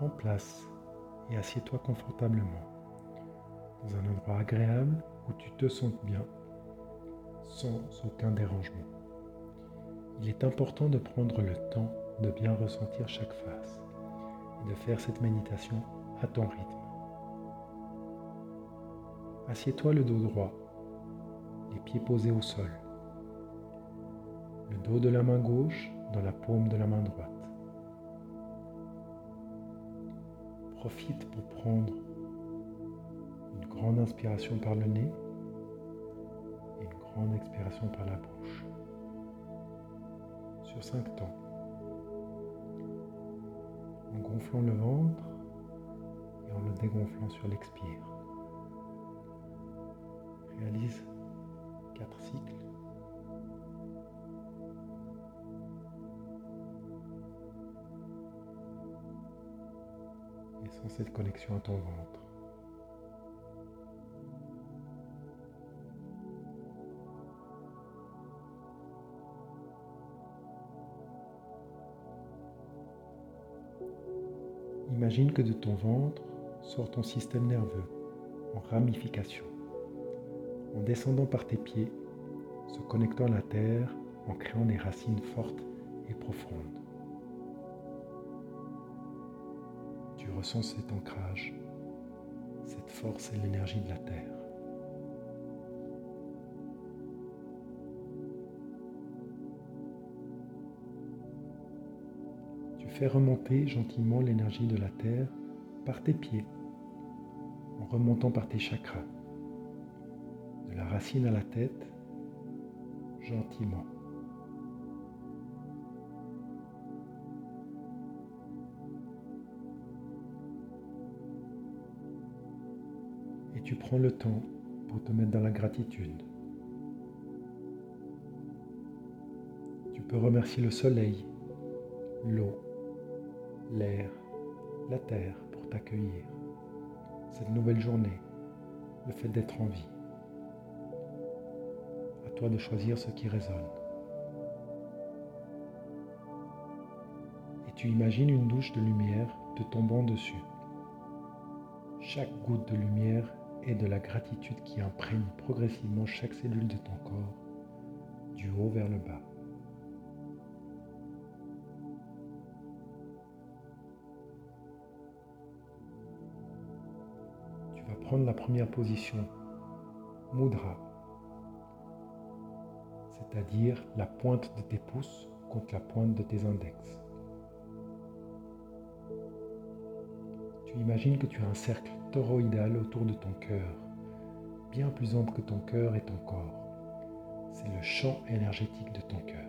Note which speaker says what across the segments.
Speaker 1: Prends place et assieds-toi confortablement dans un endroit agréable où tu te sens bien sans aucun dérangement. Il est important de prendre le temps de bien ressentir chaque phase et de faire cette méditation à ton rythme. Assieds-toi le dos droit, les pieds posés au sol, le dos de la main gauche dans la paume de la main droite. Profite pour prendre une grande inspiration par le nez et une grande expiration par la bouche. Sur cinq temps. En gonflant le ventre et en le dégonflant sur l'expire. Réalise quatre cycles. Cette connexion à ton ventre. Imagine que de ton ventre sort ton système nerveux en ramification, en descendant par tes pieds, se connectant à la terre, en créant des racines fortes et profondes. Tu ressens cet ancrage, cette force et l'énergie de la terre. Fais remonter gentiment l'énergie de la terre par tes pieds, en remontant par tes chakras, de la racine à la tête, gentiment. Tu prends le temps pour te mettre dans la gratitude. Tu peux remercier le soleil, l'eau, l'air, la terre pour t'accueillir, cette nouvelle journée, le fait d'être en vie. À toi de choisir ce qui résonne. Et tu imagines une douche de lumière te tombant dessus. Chaque goutte de lumière est de la gratitude qui imprègne progressivement chaque cellule de ton corps, du haut vers le bas. prendre la première position, mudra, c'est-à-dire la pointe de tes pouces contre la pointe de tes index. Tu imagines que tu as un cercle toroïdal autour de ton cœur, bien plus ample que ton cœur et ton corps. C'est le champ énergétique de ton cœur.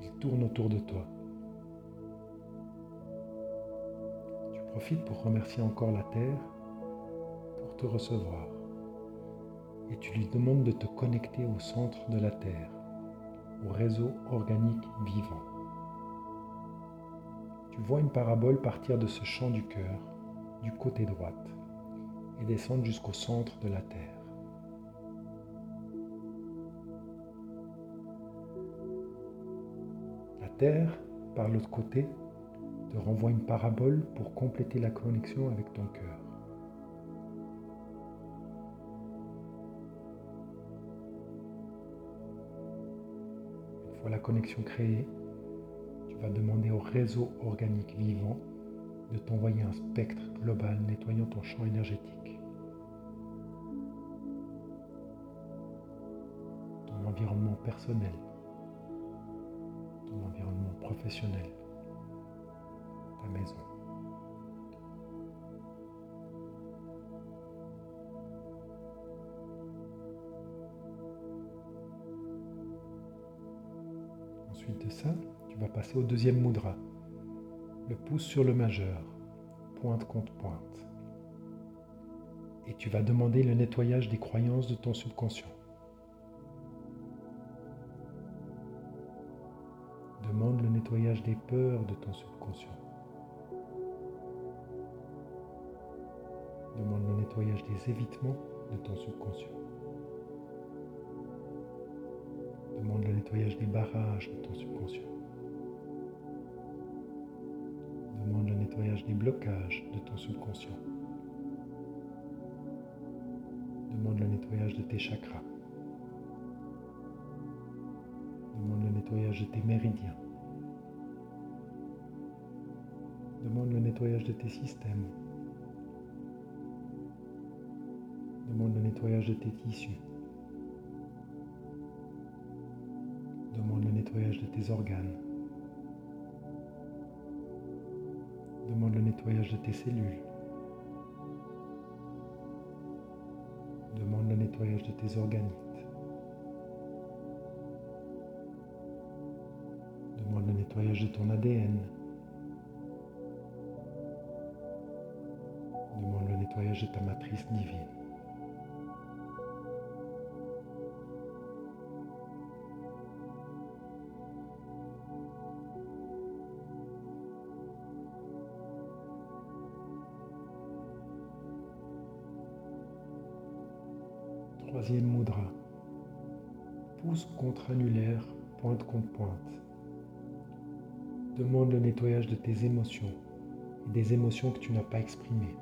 Speaker 1: Il tourne autour de toi. Profite pour remercier encore la Terre pour te recevoir. Et tu lui demandes de te connecter au centre de la Terre, au réseau organique vivant. Tu vois une parabole partir de ce champ du cœur, du côté droite, et descendre jusqu'au centre de la Terre. La Terre, par l'autre côté, te renvoie une parabole pour compléter la connexion avec ton cœur. Une fois la connexion créée, vas demander au réseau organique vivant de t'envoyer un spectre global nettoyant ton champ énergétique. Ton environnement personnel, ton environnement professionnel maison. Ensuite de ça, tu vas passer au deuxième mudra. Le pouce sur le majeur, pointe contre pointe. Et tu vas demander le nettoyage des croyances de ton subconscient. Demande le nettoyage des peurs de ton subconscient. Demande le nettoyage des évitements de ton subconscient. Demande le nettoyage des barrages de ton subconscient. Nettoyage des blocages de ton subconscient. Demande le nettoyage de tes chakras. Demande le nettoyage de tes méridiens. Demande le nettoyage de tes systèmes. Demande le nettoyage de tes tissus. Demande le nettoyage de tes organes. Le nettoyage de tes cellules. Demande le nettoyage de tes organites. Demande le nettoyage de ton ADN. Demande le nettoyage de ta matrice divine. Troisième mudra. Pouce contre-annulaire, pointe contre pointe. Demande le nettoyage de tes émotions et des émotions que tu n'as pas exprimées,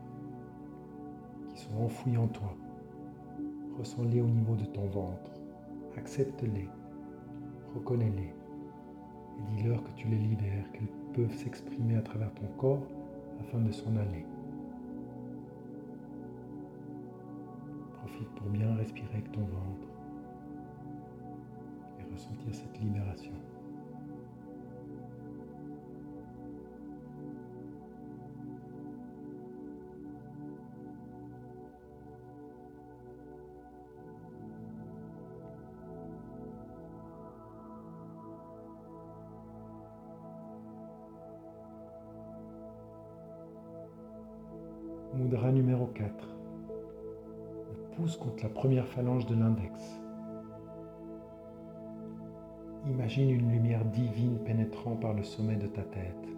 Speaker 1: qui sont enfouies en toi. Ressens-les au niveau de ton ventre. Accepte-les. Reconnais-les. Et dis-leur que tu les libères, qu'elles peuvent s'exprimer à travers ton corps afin de s'en aller. Pour bien respirer avec ton ventre et ressentir cette libération. Mudra numéro 4 pouce contre la première phalange de l'index. Imagine une lumière divine pénétrant par le sommet de ta tête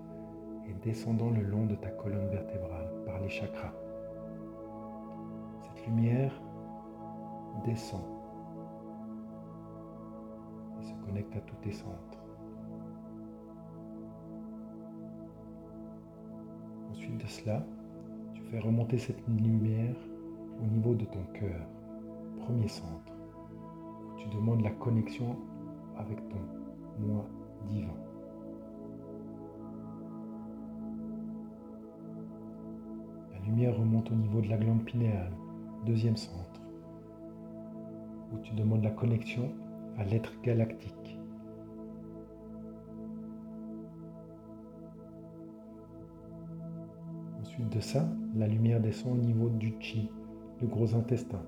Speaker 1: et descendant le long de ta colonne vertébrale par les chakras. Cette lumière descend et se connecte à tous tes centres. Ensuite de cela, tu fais remonter cette lumière au niveau de ton cœur, premier centre, où tu demandes la connexion avec ton moi divin. La lumière remonte au niveau de la glande pinéale, deuxième centre, où tu demandes la connexion à l'être galactique. Ensuite de ça, la lumière descend au niveau du chi, le gros intestin,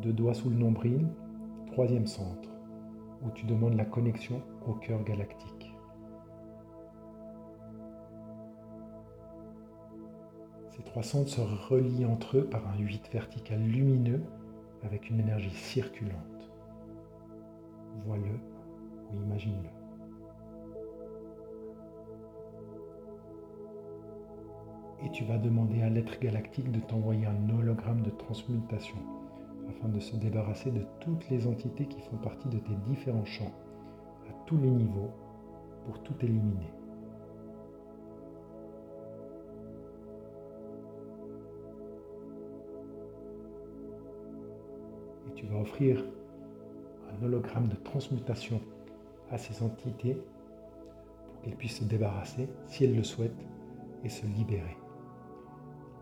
Speaker 1: deux doigts sous le nombril, troisième centre, où tu demandes la connexion au cœur galactique. Ces trois centres se relient entre eux par un 8 vertical lumineux avec une énergie circulante. Vois-le ou imagine-le. Et tu vas demander à l'être galactique de t'envoyer un hologramme de transmutation afin de se débarrasser de toutes les entités qui font partie de tes différents champs à tous les niveaux pour tout éliminer. Et tu vas offrir un hologramme de transmutation à ces entités pour qu'elles puissent se débarrasser, si elles le souhaitent, et se libérer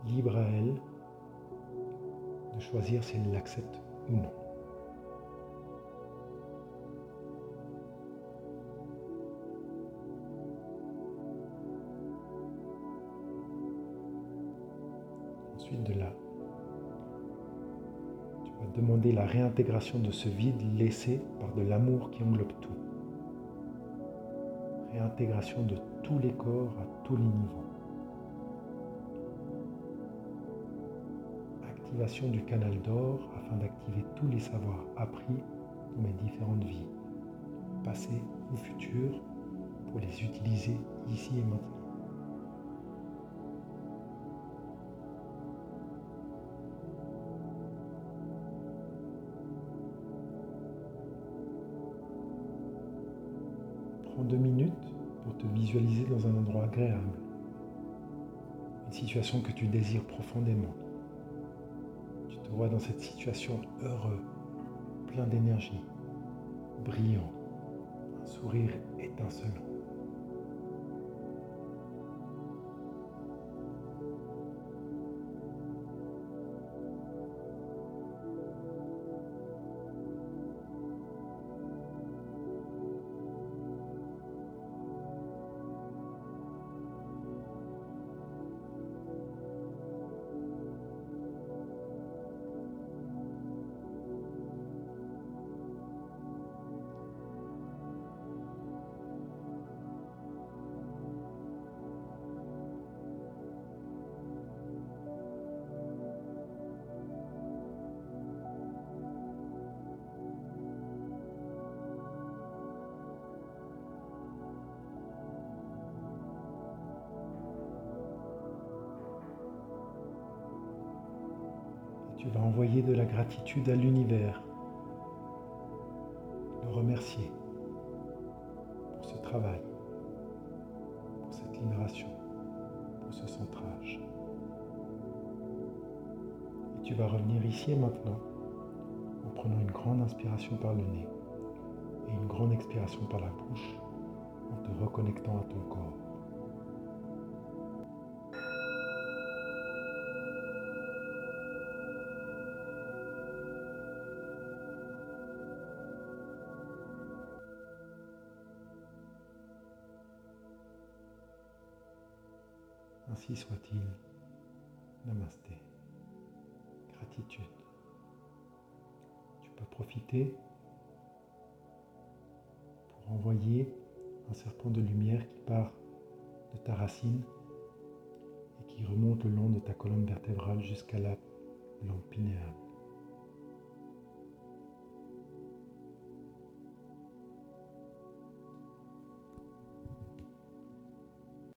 Speaker 1: libre à elle de choisir si elle l'accepte ou non. Ensuite de là, tu vas demander la réintégration de ce vide laissé par de l'amour qui englobe tout. Réintégration de tous les corps à tous les niveaux. Du canal d'or afin d'activer tous les savoirs appris dans mes différentes vies, passées ou futures, pour les utiliser ici et maintenant. Prends deux minutes pour te visualiser dans un endroit agréable, une situation que tu désires profondément. Dans cette situation heureux, plein d'énergie, brillant, un sourire étincelant. Tu vas envoyer de la gratitude à l'univers, le remercier pour ce travail, pour cette libération, pour ce centrage. Et tu vas revenir ici et maintenant en prenant une grande inspiration par le nez et une grande expiration par la bouche en te reconnectant à ton corps. Ainsi soit-il. Namasté. Gratitude. Tu peux profiter pour envoyer un serpent de lumière qui part de ta racine et qui remonte le long de ta colonne vertébrale jusqu'à la lampe.